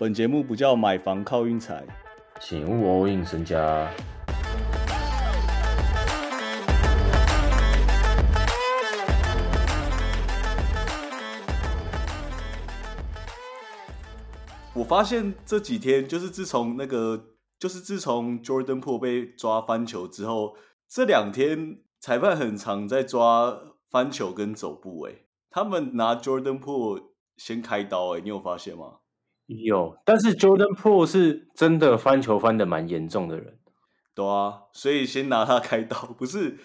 本节目不叫买房靠运财，请勿 all in 身家。我发现这几天就是自从那个，就是自从 Jordan Po 被抓翻球之后，这两天裁判很常在抓翻球跟走步。哎，他们拿 Jordan Po 先开刀。哎，你有发现吗？有，但是 Jordan Po 是真的翻球翻的蛮严重的人，对啊，所以先拿他开刀。不是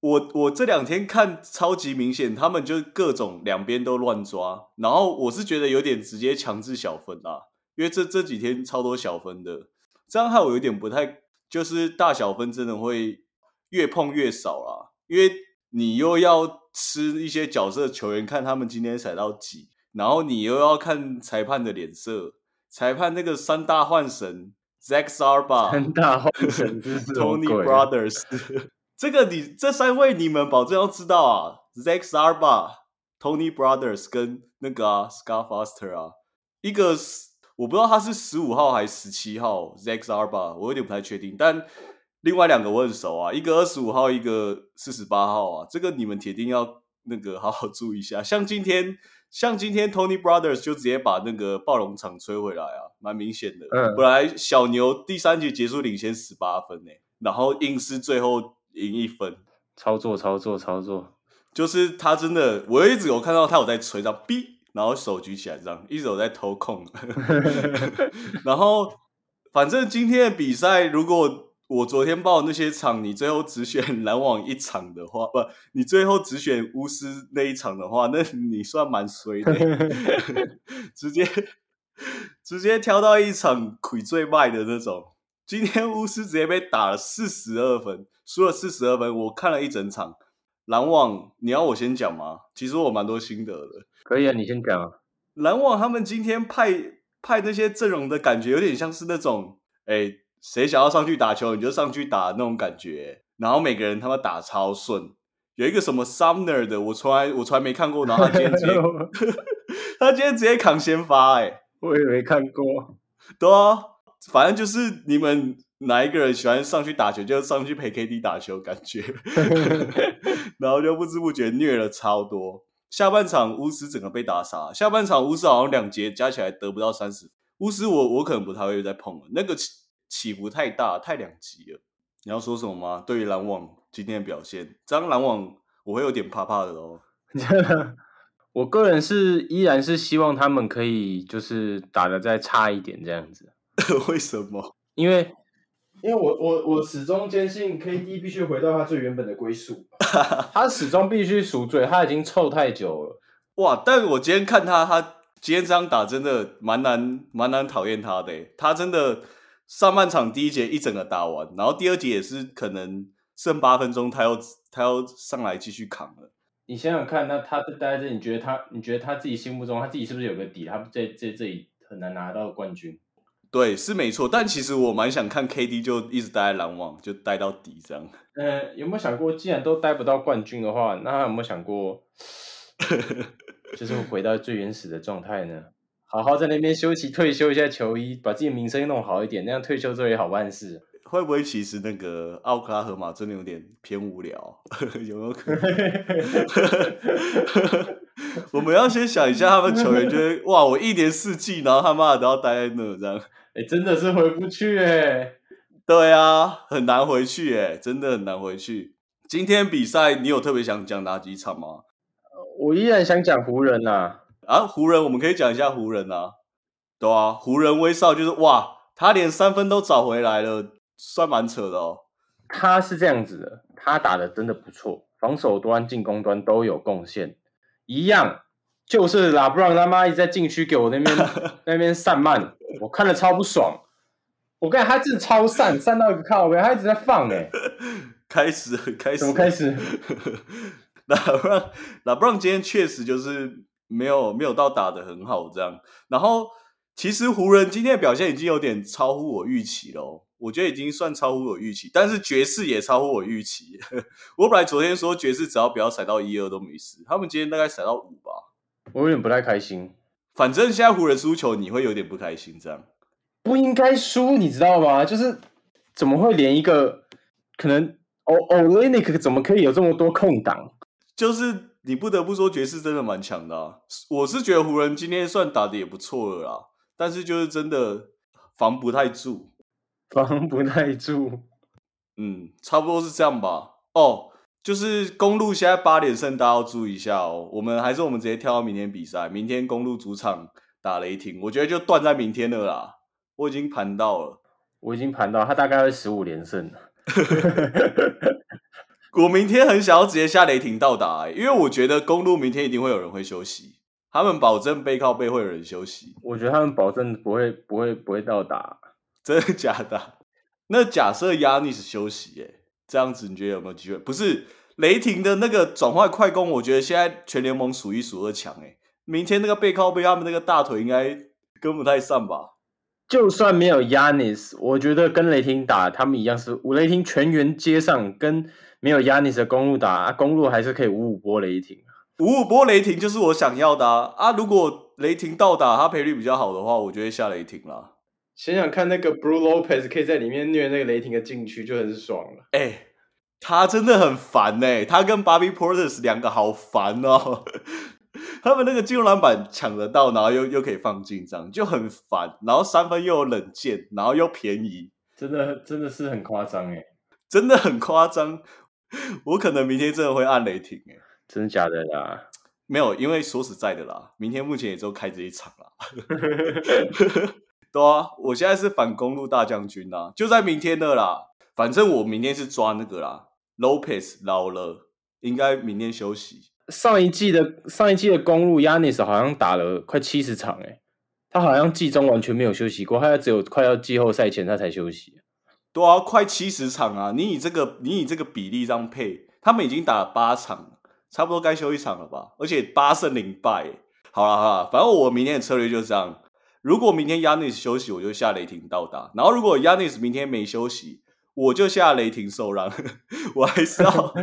我，我这两天看超级明显，他们就各种两边都乱抓，然后我是觉得有点直接强制小分啦。因为这这几天超多小分的，这样害我有点不太，就是大小分真的会越碰越少啦。因为你又要吃一些角色球员，看他们今天踩到几，然后你又要看裁判的脸色，裁判那个三大幻神 Zack Sarba，三大幻神 Tony Brothers，这个你这三位你们保证要知道啊，Zack Sarba、Tony Brothers 跟那个啊 Scott Foster 啊，一个是。我不知道他是十五号还是十七号，Zaxarba，我有点不太确定。但另外两个我很熟啊，一个二十五号，一个四十八号啊，这个你们铁定要那个好好注意一下。像今天，像今天 Tony Brothers 就直接把那个暴龙场吹回来啊，蛮明显的。嗯，本来小牛第三节结束领先十八分呢，然后硬是最后赢一分，操作操作操作，就是他真的，我一直有看到他有在吹到 B。然后手举起来，这样一直有在偷空。然后，反正今天的比赛，如果我昨天报那些场，你最后只选篮网一场的话，不，你最后只选巫师那一场的话，那你算蛮衰的，直接直接挑到一场亏最卖的那种。今天巫师直接被打了四十二分，输了四十二分。我看了一整场。篮网，你要我先讲吗？其实我蛮多心得的。可以啊，你先讲啊。篮网他们今天派派那些阵容的感觉，有点像是那种，哎，谁想要上去打球，你就上去打那种感觉。然后每个人他们打超顺。有一个什么 Sumner 的，我从来我从来没看过。然后他今天直接，他今天直接扛先发，哎，我也没看过。对啊，反正就是你们。哪一个人喜欢上去打球，就上去陪 KD 打球，感觉，然后就不知不觉虐了超多。下半场巫师整个被打傻，下半场巫师好像两节加起来得不到三十。巫师我我可能不太会再碰了，那个起起伏太大，太两极了。你要说什么吗？对于篮网今天的表现，这样篮网我会有点怕怕的哦。我个人是依然是希望他们可以就是打的再差一点这样子。为什么？因为。因为我我我始终坚信 KD 必须回到他最原本的归宿，他始终必须赎罪，他已经臭太久了。哇！但我今天看他，他今天这样打真的蛮难蛮难讨厌他的。他真的上半场第一节一整个打完，然后第二节也是可能剩八分钟，他要他要上来继续扛了。你想想看，那他待在这，你觉得他你觉得他自己心目中他自己是不是有个底？他在在这里很难拿到冠军。对，是没错，但其实我蛮想看 KD 就一直待在篮网，就待到底这样。呃，有没有想过，既然都待不到冠军的话，那有没有想过，就是回到最原始的状态呢？好好在那边休息，退休一下球衣，把自己名声弄好一点，那样退休之后也好办事。会不会其实那个奥克拉荷马真的有点偏无聊？有没有可能？我们要先想一下，他们球员觉得哇，我一年四季，然后他妈的都要待在那这样。哎，真的是回不去哎。对啊，很难回去哎，真的很难回去。今天比赛你有特别想讲哪几场吗？我依然想讲湖人呐。啊，湖人我们可以讲一下湖人啊。对啊，湖人威少就是哇，他连三分都找回来了，算蛮扯的哦。他是这样子的，他打的真的不错，防守端、进攻端都有贡献。一样，就是拉布朗他妈一直在禁区给我那边 那边散漫，我看了超不爽。我跟你他真的超散，散到一个靠边，他一直在放 哎。开始，开始，怎么开始？拉布朗，拉布朗今天确实就是没有没有到打的很好这样。然后，其实湖人今天的表现已经有点超乎我预期了。我觉得已经算超乎我预期，但是爵士也超乎我预期。我本来昨天说爵士只要不要踩到一二都没事，他们今天大概踩到五吧。我有点不太开心。反正现在湖人输球，你会有点不开心，这样不应该输，你知道吗？就是怎么会连一个可能 O O l e n i k 怎么可以有这么多空档？就是你不得不说爵士真的蛮强的啊。我是觉得湖人今天算打的也不错了啦，但是就是真的防不太住，防不太住。嗯，差不多是这样吧。哦，就是公路现在八连胜，大家要注意一下哦。我们还是我们直接跳到明天比赛，明天公路主场打雷霆，我觉得就断在明天了啦。我已经盘到了，我已经盘到他大概会十五连胜了。我明天很想要直接下雷霆到达、欸，因为我觉得公路明天一定会有人会休息，他们保证背靠背会有人休息，我觉得他们保证不会不会不会到达。真的假的？那假设亚尼斯休息、欸，这样子你觉得有没有机会？不是雷霆的那个转换快攻，我觉得现在全联盟数一数二强，哎，明天那个背靠背，他们那个大腿应该跟不太上吧？就算没有 Yanis，我觉得跟雷霆打，他们一样是五雷霆全员接上，跟没有 Yanis 的公路打，啊公路还是可以五五波雷霆。五五波雷霆就是我想要的啊！啊如果雷霆到达，他赔率比较好的话，我就会下雷霆了。想想看，那个 Blue Lopez 可以在里面虐那个雷霆的禁区，就很爽了。哎、他真的很烦哎、他跟 Bobby Portis 两个好烦哦。他们那个进攻篮板抢得到，然后又又可以放进，这样就很烦。然后三分又有冷箭，然后又便宜，真的真的是很夸张哎，真的很夸张。我可能明天真的会按雷霆哎、真的假的啦？没有，因为说实在的啦，明天目前也就开这一场啦。对啊，我现在是反公路大将军啦，就在明天的啦。反正我明天是抓那个啦，Lopez 老了，应该明天休息。上一季的上一季的公路 Yanis 好像打了快七十场哎，他好像季中完全没有休息过，他只有快要季后赛前他才休息。对啊，快七十场啊！你以这个你以这个比例这样配，他们已经打了八场，差不多该休一场了吧？而且八胜零败。好了好了，反正我明天的策略就是这样。如果明天 Yanis 休息，我就下雷霆到达；然后如果 Yanis 明天没休息，我就下雷霆受让。我还是要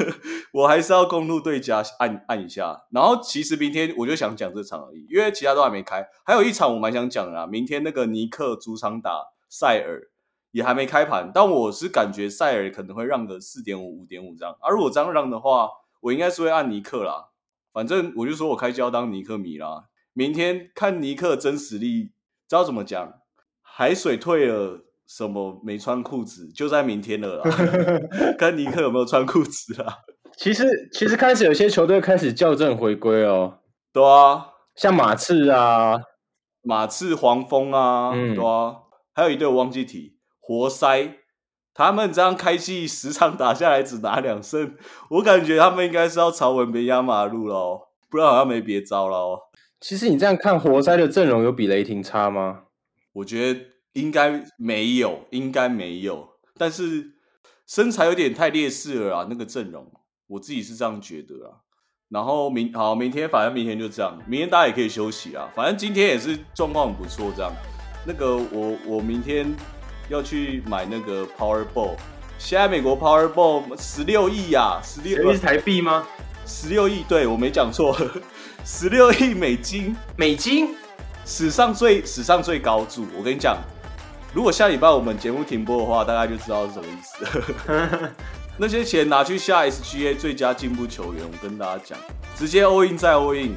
我还是要公路对家按按一下。然后其实明天我就想讲这场而已，因为其他都还没开。还有一场我蛮想讲的啊，明天那个尼克主场打塞尔。也还没开盘，但我是感觉塞尔可能会让个四点五、五点五这样。而、啊、如果这样让的话，我应该是会按尼克啦。反正我就说我开胶当尼克迷啦。明天看尼克真实力，知道怎么讲？海水退了，什么没穿裤子，就在明天了啦。看尼克有没有穿裤子啦。其实其实开始有些球队开始校正回归哦，对啊，像马刺啊、马刺、黄蜂啊，嗯对啊，还有一队我忘记提。活塞，他们这样开季十场打下来只拿两胜，我感觉他们应该是要朝文别压马路了哦，不然好像没别招了哦。其实你这样看，活塞的阵容有比雷霆差吗？我觉得应该没有，应该没有，但是身材有点太劣势了啊，那个阵容，我自己是这样觉得啊。然后明好，明天反正明天就这样，明天大家也可以休息啊。反正今天也是状况很不错，这样。那个我我明天。要去买那个 Powerball，现在美国 Powerball 十六亿呀，十六亿台币吗？十六亿，对我没讲错，十六亿美金，美金，史上最史上最高注。我跟你讲，如果下礼拜我们节目停播的话，大概就知道是什么意思。那些钱拿去下 SGA 最佳进步球员，我跟大家讲，直接 all in 再 all in。